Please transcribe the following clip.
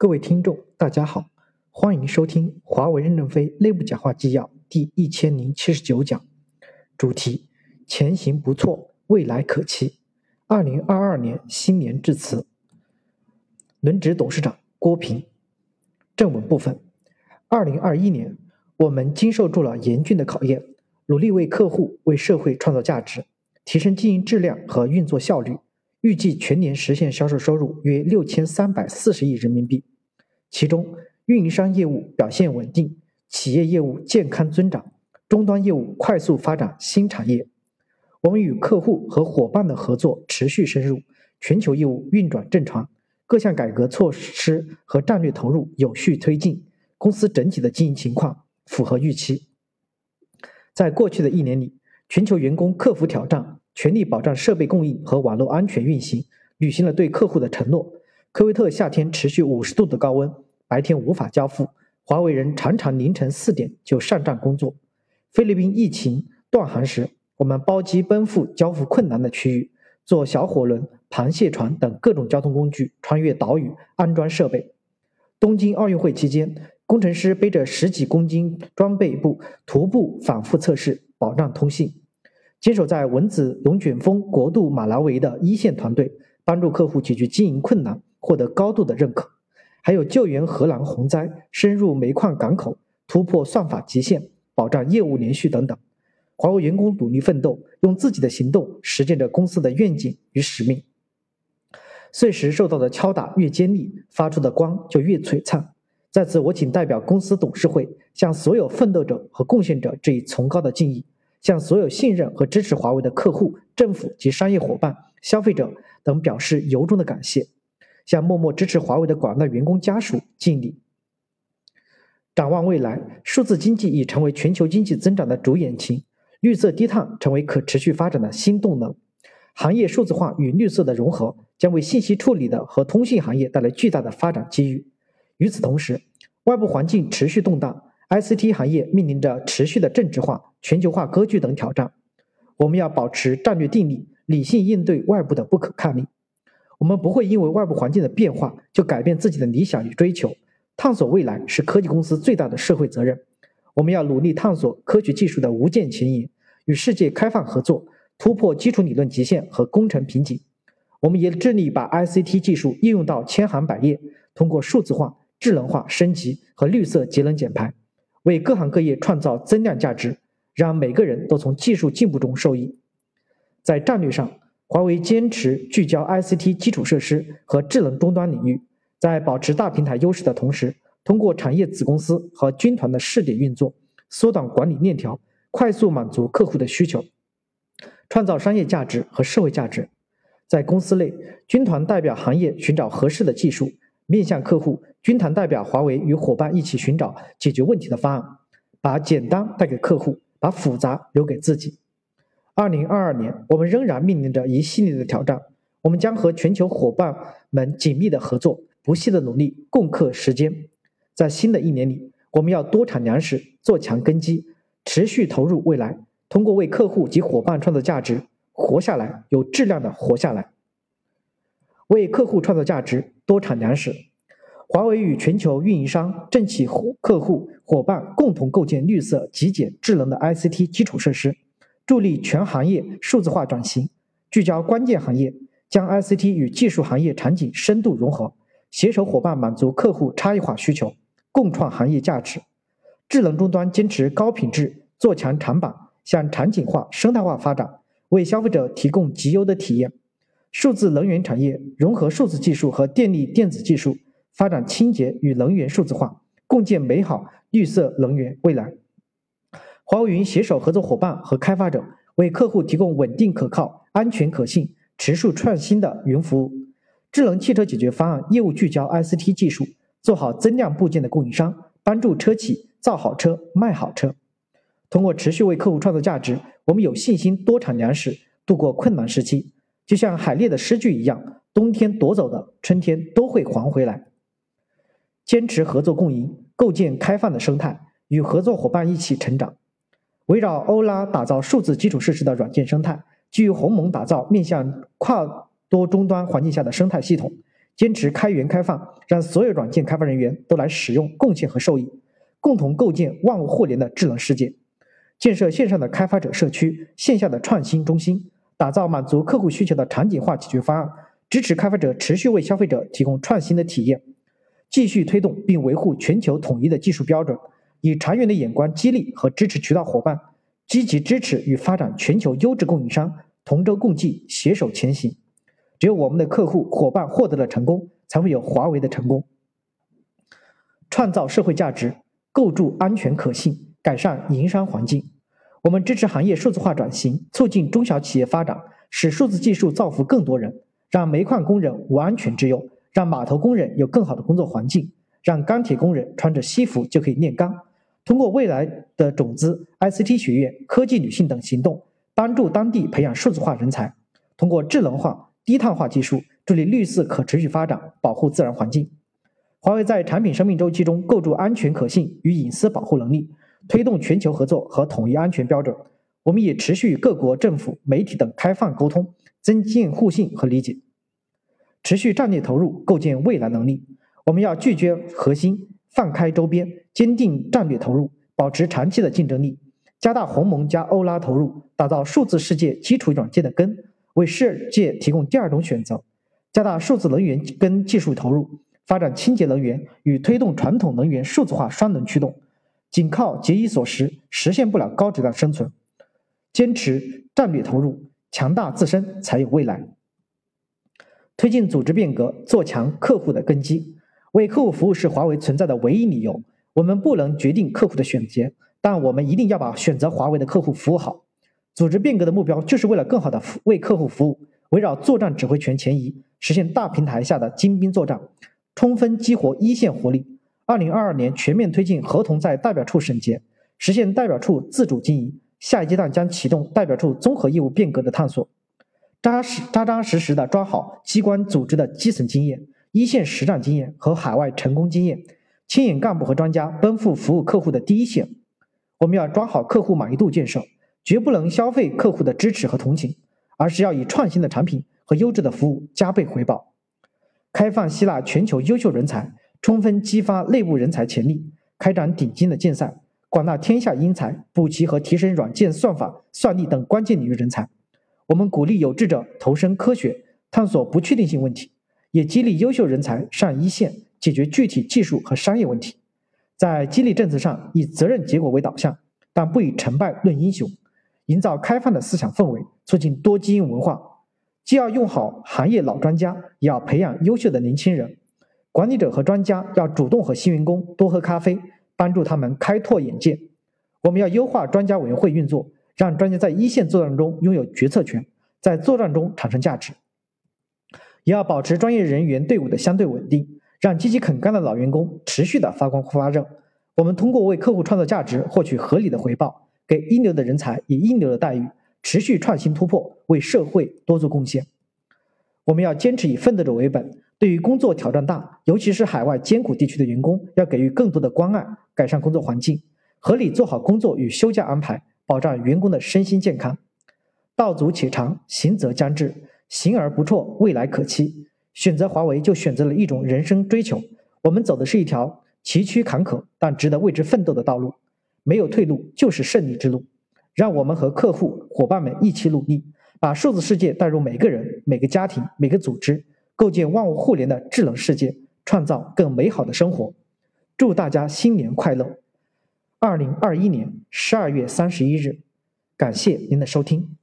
各位听众，大家好，欢迎收听华为任正非内部讲话纪要第一千零七十九讲，主题：前行不错，未来可期。二零二二年新年致辞。轮值董事长郭平。正文部分：二零二一年，我们经受住了严峻的考验，努力为客户、为社会创造价值，提升经营质量和运作效率。预计全年实现销售收入约六千三百四十亿人民币，其中运营商业务表现稳定，企业业务健康增长，终端业务快速发展新产业。我们与客户和伙伴的合作持续深入，全球业务运转正常，各项改革措施和战略投入有序推进，公司整体的经营情况符合预期。在过去的一年里，全球员工克服挑战。全力保障设备供应和网络安全运行，履行了对客户的承诺。科威特夏天持续五十度的高温，白天无法交付，华为人常常凌晨四点就上站工作。菲律宾疫情断航时，我们包机奔赴交付困难的区域，坐小火轮、螃蟹船等各种交通工具穿越岛屿安装设备。东京奥运会期间，工程师背着十几公斤装备部徒步反复测试，保障通信。坚守在蚊子龙卷风国度马拉维的一线团队，帮助客户解决经营困难，获得高度的认可。还有救援荷兰洪灾、深入煤矿港口、突破算法极限、保障业务连续等等。华为员工努力奋斗，用自己的行动实践着公司的愿景与使命。碎石受到的敲打越尖利，发出的光就越璀璨。在此，我谨代表公司董事会，向所有奋斗者和贡献者致以崇高的敬意。向所有信任和支持华为的客户、政府及商业伙伴、消费者等表示由衷的感谢，向默默支持华为的广大员工家属敬礼。展望未来，数字经济已成为全球经济增长的主引擎，绿色低碳成为可持续发展的新动能。行业数字化与绿色的融合将为信息处理的和通信行业带来巨大的发展机遇。与此同时，外部环境持续动荡。ICT 行业面临着持续的政治化、全球化割据等挑战，我们要保持战略定力，理性应对外部的不可抗力。我们不会因为外部环境的变化就改变自己的理想与追求。探索未来是科技公司最大的社会责任。我们要努力探索科学技术的无限前沿，与世界开放合作，突破基础理论极限和工程瓶颈。我们也致力把 ICT 技术应用到千行百业，通过数字化、智能化升级和绿色节能减排。为各行各业创造增量价值，让每个人都从技术进步中受益。在战略上，华为坚持聚焦 ICT 基础设施和智能终端领域，在保持大平台优势的同时，通过产业子公司和军团的试点运作，缩短管理链条，快速满足客户的需求，创造商业价值和社会价值。在公司内，军团代表行业寻找合适的技术。面向客户，军团代表华为与伙伴一起寻找解决问题的方案，把简单带给客户，把复杂留给自己。二零二二年，我们仍然面临着一系列的挑战，我们将和全球伙伴们紧密的合作，不懈的努力，共克时艰。在新的一年里，我们要多产粮食，做强根基，持续投入未来，通过为客户及伙伴创造价值，活下来，有质量的活下来。为客户创造价值，多产粮食。华为与全球运营商、政企客户伙伴共同构建绿色、极简、智能的 ICT 基础设施，助力全行业数字化转型，聚焦关键行业，将 ICT 与技术行业场景深度融合，携手伙伴满足客户差异化需求，共创行业价值。智能终端坚持高品质，做强长板，向场景化、生态化发展，为消费者提供极优的体验。数字能源产业融合数字技术和电力电子技术，发展清洁与能源数字化，共建美好绿色能源未来。华为云携手合作伙伴和开发者，为客户提供稳定可靠、安全可信、持续创新的云服务。智能汽车解决方案业务聚焦 ICT 技术，做好增量部件的供应商，帮助车企造好车、卖好车。通过持续为客户创造价值，我们有信心多产粮食，度过困难时期。就像海列的诗句一样，冬天夺走的，春天都会还回来。坚持合作共赢，构建开放的生态，与合作伙伴一起成长。围绕欧拉打造数字基础设施的软件生态，基于鸿蒙打造面向跨多终端环境下的生态系统，坚持开源开放，让所有软件开发人员都来使用、贡献和受益，共同构建万物互联的智能世界。建设线上的开发者社区、线下的创新中心，打造满足客户需求的场景化解决方案，支持开发者持续为消费者提供创新的体验。继续推动并维护全球统一的技术标准，以长远的眼光激励和支持渠道伙伴，积极支持与发展全球优质供应商，同舟共济，携手前行。只有我们的客户伙伴获得了成功，才会有华为的成功。创造社会价值，构筑安全可信，改善营商环境。我们支持行业数字化转型，促进中小企业发展，使数字技术造福更多人，让煤矿工人无安全之忧，让码头工人有更好的工作环境，让钢铁工人穿着西服就可以炼钢。通过未来的种子、ICT 学院、科技女性等行动，帮助当地培养数字化人才。通过智能化。低碳化技术助力绿色可持续发展，保护自然环境。华为在产品生命周期中构筑安全可信与隐私保护能力，推动全球合作和统一安全标准。我们也持续与各国政府、媒体等开放沟通，增进互信和理解。持续战略投入，构建未来能力。我们要拒绝核心，放开周边，坚定战略投入，保持长期的竞争力。加大鸿蒙加欧拉投入，打造数字世界基础软件的根。为世界提供第二种选择，加大数字能源跟技术投入，发展清洁能源与推动传统能源数字化双轮驱动。仅靠节衣缩食实现不了高质量生存，坚持战略投入，强大自身才有未来。推进组织变革，做强客户的根基。为客户服务是华为存在的唯一理由。我们不能决定客户的选择，但我们一定要把选择华为的客户服务好。组织变革的目标就是为了更好的为客户服务，围绕作战指挥权前移，实现大平台下的精兵作战，充分激活一线活力。二零二二年全面推进合同在代表处审结，实现代表处自主经营。下一阶段将启动代表处综合业务变革的探索，扎实扎扎实实的抓好机关组织的基层经验、一线实战经验和海外成功经验，牵引干部和专家奔赴服务客户的第一线。我们要抓好客户满意度建设。绝不能消费客户的支持和同情，而是要以创新的产品和优质的服务加倍回报。开放吸纳全球优秀人才，充分激发内部人才潜力，开展顶尖的竞赛，广纳天下英才，补齐和提升软件算法、算力等关键领域人才。我们鼓励有志者投身科学，探索不确定性问题，也激励优秀人才上一线，解决具体技术和商业问题。在激励政策上，以责任结果为导向，但不以成败论英雄。营造开放的思想氛围，促进多基因文化。既要用好行业老专家，也要培养优秀的年轻人。管理者和专家要主动和新员工多喝咖啡，帮助他们开拓眼界。我们要优化专家委员会运作，让专家在一线作战中拥有决策权，在作战中产生价值。也要保持专业人员队伍的相对稳定，让积极肯干的老员工持续的发光发热。我们通过为客户创造价值，获取合理的回报。给一流的人才以一流的待遇，持续创新突破，为社会多做贡献。我们要坚持以奋斗者为本，对于工作挑战大，尤其是海外艰苦地区的员工，要给予更多的关爱，改善工作环境，合理做好工作与休假安排，保障员工的身心健康。道阻且长，行则将至，行而不辍，未来可期。选择华为，就选择了一种人生追求。我们走的是一条崎岖坎坷，但值得为之奋斗的道路。没有退路，就是胜利之路。让我们和客户伙伴们一起努力，把数字世界带入每个人、每个家庭、每个组织，构建万物互联的智能世界，创造更美好的生活。祝大家新年快乐！二零二一年十二月三十一日，感谢您的收听。